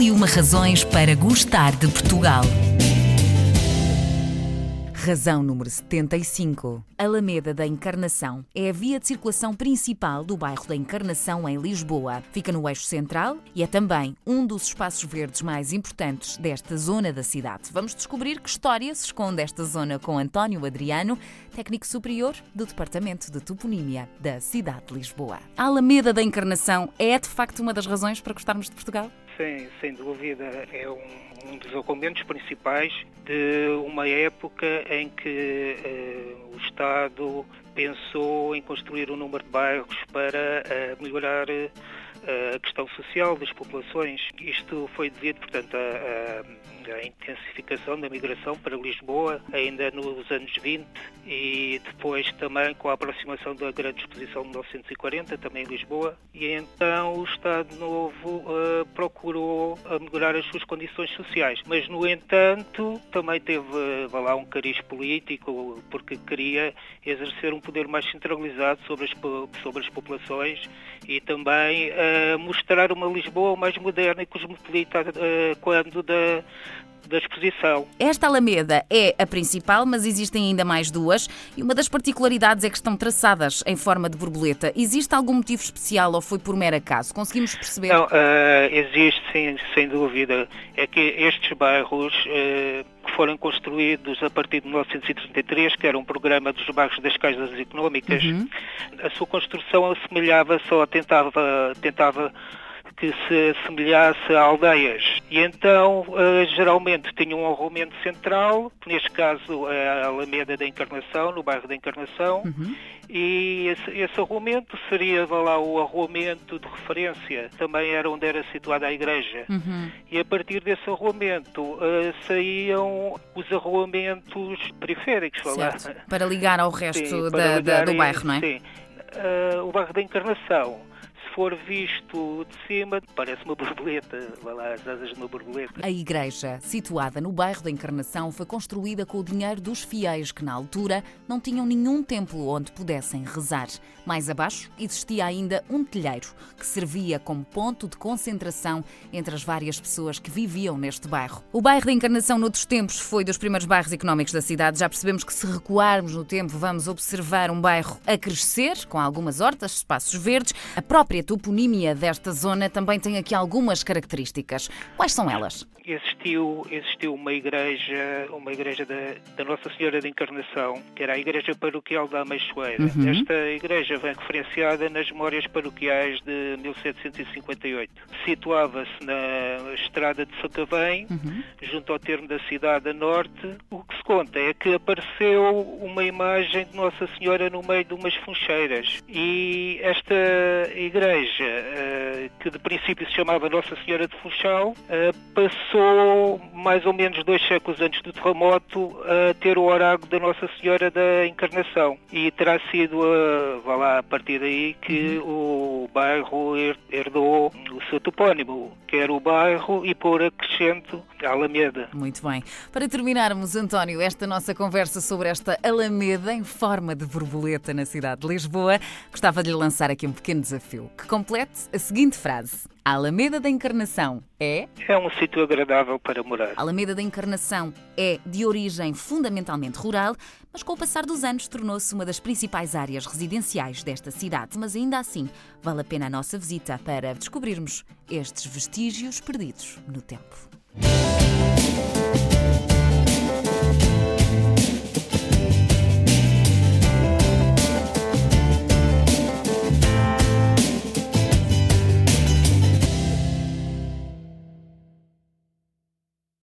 E uma razões para gostar de Portugal. Razão número 75. Alameda da Encarnação é a via de circulação principal do bairro da Encarnação em Lisboa. Fica no eixo central e é também um dos espaços verdes mais importantes desta zona da cidade. Vamos descobrir que história se esconde esta zona com António Adriano, técnico superior do Departamento de Toponímia da cidade de Lisboa. A Alameda da Encarnação é de facto uma das razões para gostarmos de Portugal? Sim, sem dúvida. É um, um dos argumentos principais de uma época em que uh, o Estado pensou em construir um número de bairros para uh, melhorar uh, a questão social das populações. Isto foi devido, portanto, a, intensificação da migração para Lisboa, ainda nos anos 20, e depois também com a aproximação da Grande Exposição de 1940, também em Lisboa. E então o Estado Novo uh, procurou melhorar as suas condições sociais. Mas, no entanto, também teve uh, lá um cariz político, porque queria exercer um poder mais centralizado sobre as, sobre as populações e também uh, mostrar uma Lisboa mais moderna e cosmopolita uh, quando da, da exposição. Esta Alameda é a principal, mas existem ainda mais duas e uma das particularidades é que estão traçadas em forma de borboleta. Existe algum motivo especial ou foi por mero acaso? Conseguimos perceber? Não, uh, existe sim, sem dúvida. É que estes bairros uh, foram construídos a partir de 1933, que era um programa dos bairros das casas económicas, uhum. a sua construção assemelhava-se ou tentava, tentava que se assemelhasse a aldeias. E então, uh, geralmente, tinha um arruamento central, neste caso a Alameda da Encarnação, no bairro da Encarnação, uhum. e esse, esse arruamento seria lá o arruamento de referência, também era onde era situada a igreja. Uhum. E a partir desse arruamento uh, saíam os arruamentos periféricos, certo. para ligar ao resto sim, da, ligar da, do bairro, não é? Sim. Uh, o bairro da Encarnação for visto de cima, parece uma borboleta, vai lá, as asas de uma borboleta. A igreja, situada no bairro da Encarnação, foi construída com o dinheiro dos fiéis que, na altura, não tinham nenhum templo onde pudessem rezar. Mais abaixo existia ainda um telheiro que servia como ponto de concentração entre as várias pessoas que viviam neste bairro. O bairro da Encarnação, noutros tempos, foi dos primeiros bairros económicos da cidade. Já percebemos que, se recuarmos no tempo, vamos observar um bairro a crescer, com algumas hortas, espaços verdes. A própria toponímia desta zona também tem aqui algumas características. Quais são elas? Existiu, existiu uma igreja, uma igreja da, da Nossa Senhora da Encarnação, que era a Igreja Paroquial da Ameixoeira. Uhum. Esta igreja vem referenciada nas memórias paroquiais de 1758. Situava-se na estrada de Sacavém, uhum. junto ao termo da cidade a norte. O que conta é que apareceu uma imagem de Nossa Senhora no meio de umas funcheiras. E esta igreja eh, que de princípio se chamava Nossa Senhora de Funchal, eh, passou mais ou menos dois séculos antes do terremoto a ter o oráculo da Nossa Senhora da Encarnação. E terá sido, a, vá lá, a partir daí que uhum. o bairro herdou o seu topónimo, que era o bairro e por acrescento a Alameda. Muito bem. Para terminarmos, António, esta nossa conversa sobre esta Alameda em forma de borboleta na cidade de Lisboa, gostava de lhe lançar aqui um pequeno desafio que complete a seguinte frase. A Alameda da Encarnação é? É um sítio agradável para morar. A Alameda da Encarnação é de origem fundamentalmente rural, mas com o passar dos anos tornou-se uma das principais áreas residenciais desta cidade. Mas ainda assim, vale a pena a nossa visita para descobrirmos estes vestígios perdidos no tempo.